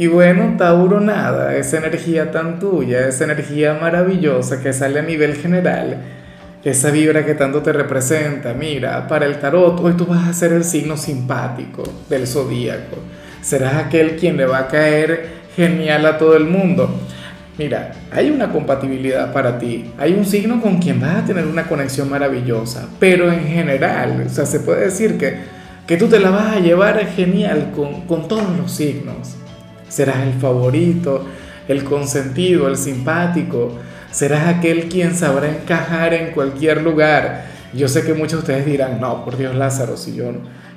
Y bueno, Tauro, nada, esa energía tan tuya, esa energía maravillosa que sale a nivel general, esa vibra que tanto te representa, mira, para el tarot, hoy tú vas a ser el signo simpático del zodíaco. Serás aquel quien le va a caer genial a todo el mundo. Mira, hay una compatibilidad para ti, hay un signo con quien vas a tener una conexión maravillosa, pero en general, o sea, se puede decir que, que tú te la vas a llevar genial con, con todos los signos serás el favorito, el consentido, el simpático, serás aquel quien sabrá encajar en cualquier lugar. Yo sé que muchos de ustedes dirán, no, por Dios Lázaro, si yo,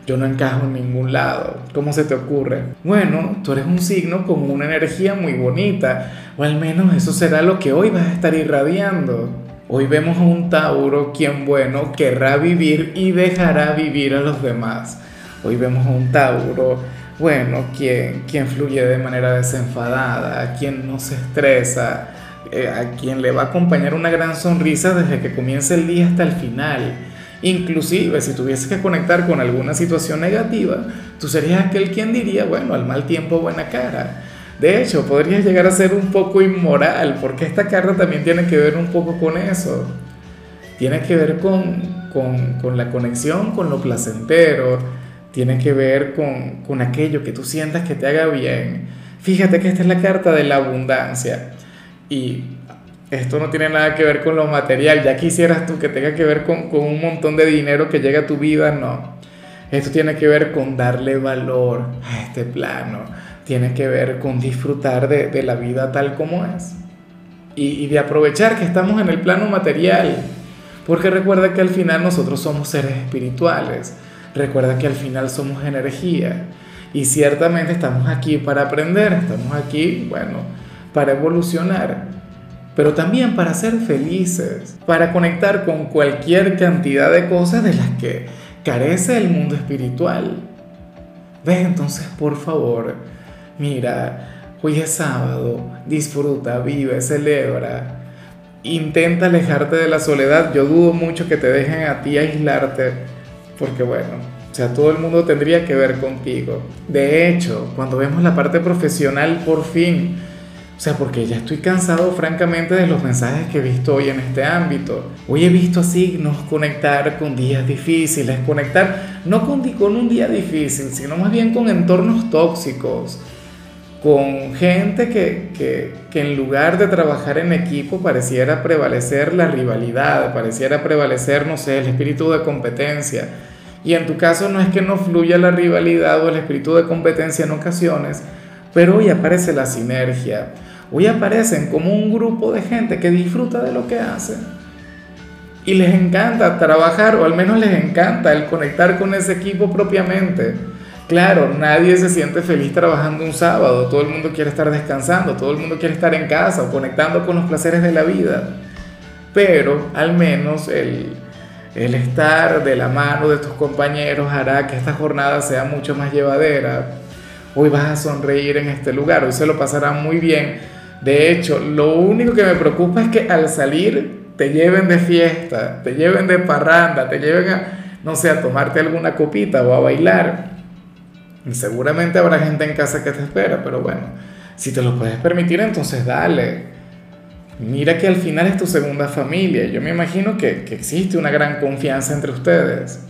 yo no encajo en ningún lado, ¿cómo se te ocurre? Bueno, tú eres un signo con una energía muy bonita, o al menos eso será lo que hoy vas a estar irradiando. Hoy vemos a un Tauro quien, bueno, querrá vivir y dejará vivir a los demás. Hoy vemos a un Tauro bueno, quien, quien fluye de manera desenfadada, quien no se estresa, eh, a quien le va a acompañar una gran sonrisa desde que comienza el día hasta el final. Inclusive si tuvieses que conectar con alguna situación negativa, tú serías aquel quien diría, bueno, al mal tiempo buena cara. De hecho, podrías llegar a ser un poco inmoral, porque esta carta también tiene que ver un poco con eso. Tiene que ver con, con, con la conexión con lo placentero, tiene que ver con, con aquello que tú sientas que te haga bien. Fíjate que esta es la carta de la abundancia y esto no tiene nada que ver con lo material. Ya quisieras tú que tenga que ver con, con, un montón de dinero que llega a tu vida, no. Esto tiene que ver con darle valor a este plano. Tiene que ver con disfrutar de, de la vida tal como es. Y, y de aprovechar que estamos en el plano material. Porque recuerda que al final nosotros somos seres espirituales. Recuerda que al final somos energía y ciertamente estamos aquí para aprender, estamos aquí, bueno, para evolucionar, pero también para ser felices, para conectar con cualquier cantidad de cosas de las que carece el mundo espiritual. ¿Ves? Entonces, por favor, mira, hoy es sábado, disfruta, vive, celebra. Intenta alejarte de la soledad. Yo dudo mucho que te dejen a ti aislarte porque bueno, o sea, todo el mundo tendría que ver contigo. De hecho, cuando vemos la parte profesional, por fin, o sea, porque ya estoy cansado francamente de los mensajes que he visto hoy en este ámbito. Hoy he visto signos conectar con días difíciles, conectar no con, un día difícil, sino más bien con entornos tóxicos, con gente que, que, que, en lugar de trabajar en equipo pareciera prevalecer la rivalidad, pareciera prevalecer, no sé, el espíritu de competencia y en tu caso no es que no fluya la rivalidad o el espíritu de competencia en ocasiones, pero hoy aparece la sinergia. Hoy aparecen como un grupo de gente que disfruta de lo que hace. Y les encanta trabajar, o al menos les encanta el conectar con ese equipo propiamente. Claro, nadie se siente feliz trabajando un sábado, todo el mundo quiere estar descansando, todo el mundo quiere estar en casa o conectando con los placeres de la vida. Pero al menos el, el estar de la mano de tus compañeros hará que esta jornada sea mucho más llevadera. Hoy vas a sonreír en este lugar, hoy se lo pasará muy bien. De hecho, lo único que me preocupa es que al salir te lleven de fiesta, te lleven de parranda, te lleven a, no sé, a tomarte alguna copita o a bailar. Seguramente habrá gente en casa que te espera, pero bueno, si te lo puedes permitir, entonces dale. Mira que al final es tu segunda familia. Yo me imagino que, que, existe una gran confianza entre ustedes.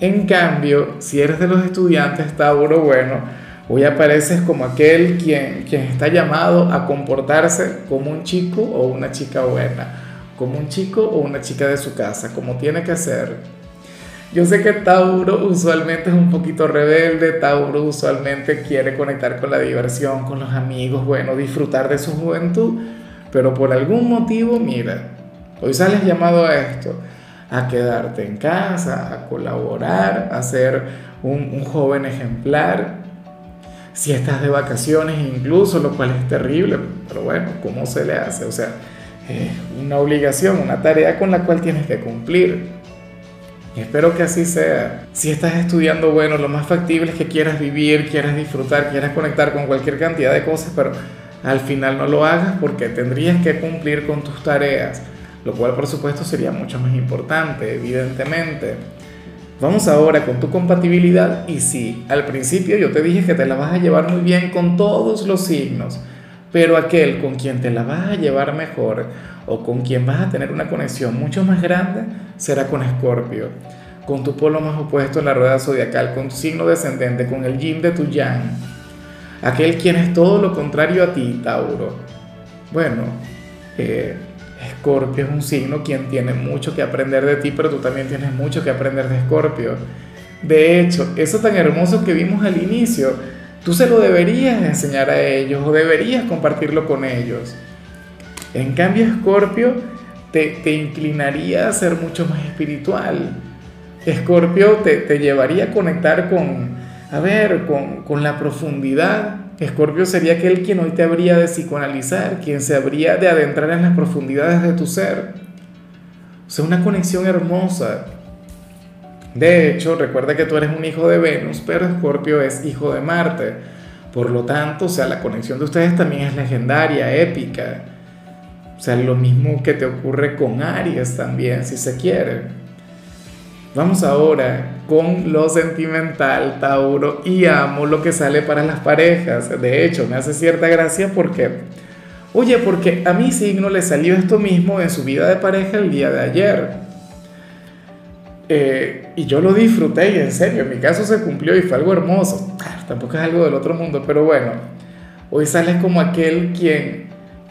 En cambio, si eres de los estudiantes, Tauro, bueno, hoy apareces como aquel quien, quien está llamado a comportarse como un chico o una chica buena, como un chico o una chica de su casa, como tiene que ser. Yo sé que Tauro usualmente es un poquito rebelde, Tauro usualmente quiere conectar con la diversión, con los amigos, bueno, disfrutar de su juventud pero por algún motivo, mira, hoy sales llamado a esto, a quedarte en casa, a colaborar, a ser un, joven ejemplar. si estás de vacaciones incluso, lo cual es terrible, pero bueno, ¿cómo se le hace? O sea, es una obligación, una tarea con la cual tienes que cumplir. Espero que así sea. Si estás estudiando, bueno, lo más factible es que quieras vivir, quieras disfrutar, quieras conectar con cualquier cantidad de cosas, pero al final no lo hagas porque tendrías que cumplir con tus tareas, lo cual por supuesto sería mucho más importante, evidentemente. Vamos ahora con tu compatibilidad y sí, al principio yo te dije que te la vas a llevar muy bien con todos los signos, pero aquel con quien te la vas a llevar mejor o con quien vas a tener una conexión mucho más grande será con Escorpio, con tu polo más opuesto en la rueda zodiacal, con tu signo descendente, con el yin de tu yang, aquel quien es todo lo contrario a ti, Tauro. Bueno, eh, Escorpio es un signo quien tiene mucho que aprender de ti, pero tú también tienes mucho que aprender de Escorpio. De hecho, eso tan hermoso que vimos al inicio, tú se lo deberías enseñar a ellos o deberías compartirlo con ellos. En cambio, Escorpio te, te, inclinaría a ser mucho más espiritual. Escorpio te, te, llevaría a conectar con, a ver, con, con la profundidad Escorpio sería aquel quien hoy te habría de psicoanalizar, quien se habría de adentrar en las profundidades de tu ser. O sea, una conexión hermosa. De hecho, recuerda que tú eres un hijo de Venus, pero Escorpio es hijo de Marte. Por lo tanto, o sea, la conexión de ustedes también es legendaria, épica. O sea, lo mismo que te ocurre con Aries también, si se quiere. Vamos ahora con lo sentimental, Tauro, y amo lo que sale para las parejas. De hecho, me hace cierta gracia porque, oye, porque a mi signo le salió esto mismo en su vida de pareja el día de ayer. Eh, y yo lo disfruté y en serio, en mi caso se cumplió y fue algo hermoso. Tampoco es algo del otro mundo, pero bueno, hoy sales como aquel quien,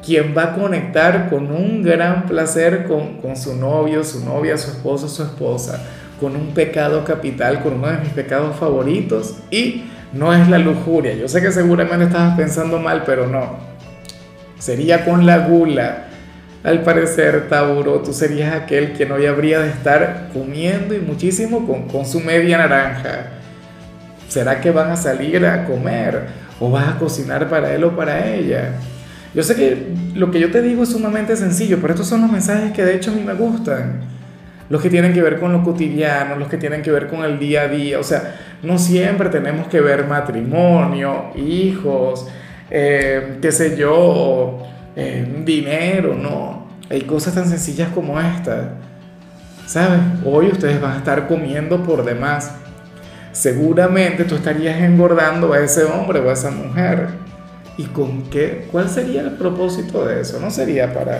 quien va a conectar con un gran placer con, con su novio, su novia, su esposo, su esposa con un pecado capital, con uno de mis pecados favoritos y no es la lujuria. Yo sé que seguramente estabas pensando mal, pero no. Sería con la gula. Al parecer, Tauro, tú serías aquel que hoy habría de estar comiendo y muchísimo con, con su media naranja. ¿Será que van a salir a comer o vas a cocinar para él o para ella? Yo sé que lo que yo te digo es sumamente sencillo, pero estos son los mensajes que de hecho a mí me gustan los que tienen que ver con lo cotidiano, los que tienen que ver con el día a día. O sea, no siempre tenemos que ver matrimonio, hijos, eh, qué sé yo, eh, dinero, no. Hay cosas tan sencillas como esta. ¿Sabes? Hoy ustedes van a estar comiendo por demás. Seguramente tú estarías engordando a ese hombre o a esa mujer. ¿Y con qué? ¿Cuál sería el propósito de eso? No sería para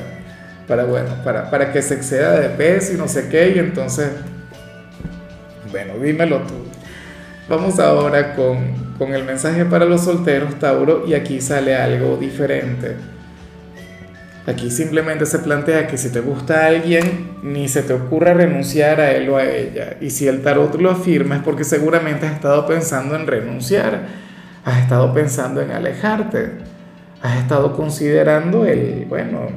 para, bueno, para, para que se exceda de peso y no sé qué, y entonces, bueno, dímelo tú. Vamos ahora con, con el mensaje para los solteros, Tauro, y aquí sale algo diferente. Aquí simplemente se plantea que si te gusta alguien, ni se te ocurra renunciar a él o a ella. Y si el tarot lo afirma es porque seguramente has estado pensando en renunciar, has estado pensando en alejarte, has estado considerando el, bueno,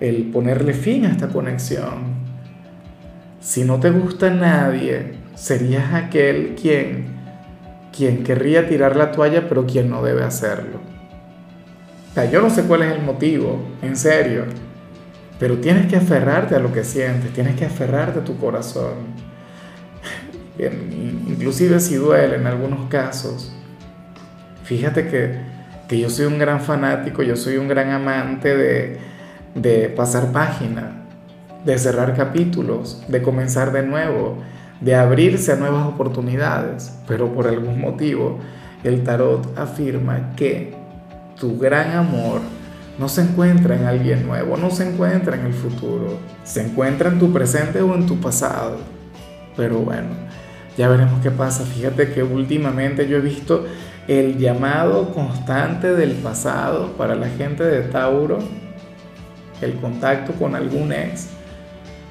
el ponerle fin a esta conexión. Si no te gusta nadie, serías aquel quien, quien querría tirar la toalla, pero quien no debe hacerlo. Sea, yo no sé cuál es el motivo, en serio, pero tienes que aferrarte a lo que sientes, tienes que aferrarte a tu corazón. Inclusive si duele en algunos casos. Fíjate que, que yo soy un gran fanático, yo soy un gran amante de, de pasar página, de cerrar capítulos, de comenzar de nuevo, de abrirse a nuevas oportunidades, pero por algún motivo el tarot afirma que tu gran amor no se encuentra en alguien nuevo, no se encuentra en el futuro, se encuentra en tu presente o en tu pasado. Pero bueno, ya veremos qué pasa. Fíjate que últimamente yo he visto el llamado constante del pasado para la gente de Tauro el contacto con algún ex,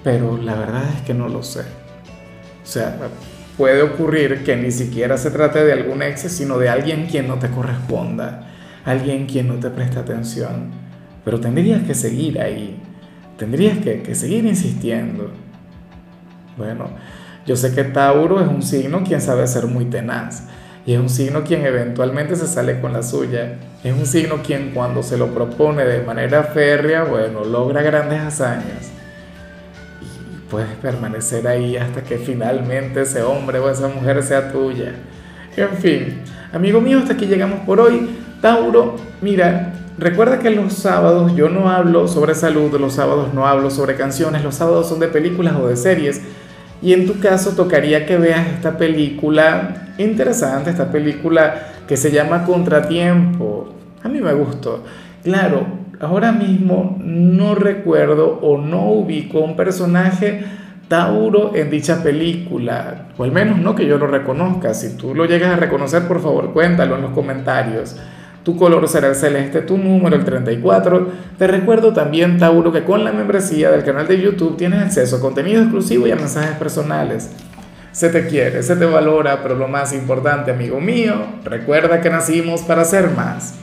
pero la verdad es que no lo sé. O sea, puede ocurrir que ni siquiera se trate de algún ex, sino de alguien quien no te corresponda, alguien quien no te presta atención. Pero tendrías que seguir ahí, tendrías que, seguir insistiendo. Bueno, yo sé que Tauro es un signo quien sabe ser muy tenaz Y es un signo quien eventualmente se sale con la suya. Es un signo quien cuando se lo propone de manera férrea, bueno, logra grandes hazañas. Y puedes permanecer ahí hasta que finalmente ese hombre o esa mujer sea tuya. En fin, amigo mío, hasta aquí llegamos por hoy. Tauro, mira, recuerda que los sábados yo no hablo sobre salud, los sábados no hablo sobre canciones, los sábados son de películas o de series. Y en tu caso tocaría que veas esta película interesante, esta película que se llama Contratiempo. A mí me gustó. Claro, ahora mismo no recuerdo o no ubico un personaje Tauro en dicha película, o al menos no que yo lo reconozca. Si tú lo llegas a reconocer, por favor, cuéntalo en los comentarios. Tu color será el celeste, tu número el 34. Te recuerdo también, Tauro, que con la membresía del canal de YouTube tienes acceso a contenido exclusivo y a mensajes personales. Se te quiere, se te valora, pero lo más importante, amigo mío, recuerda que nacimos para ser más.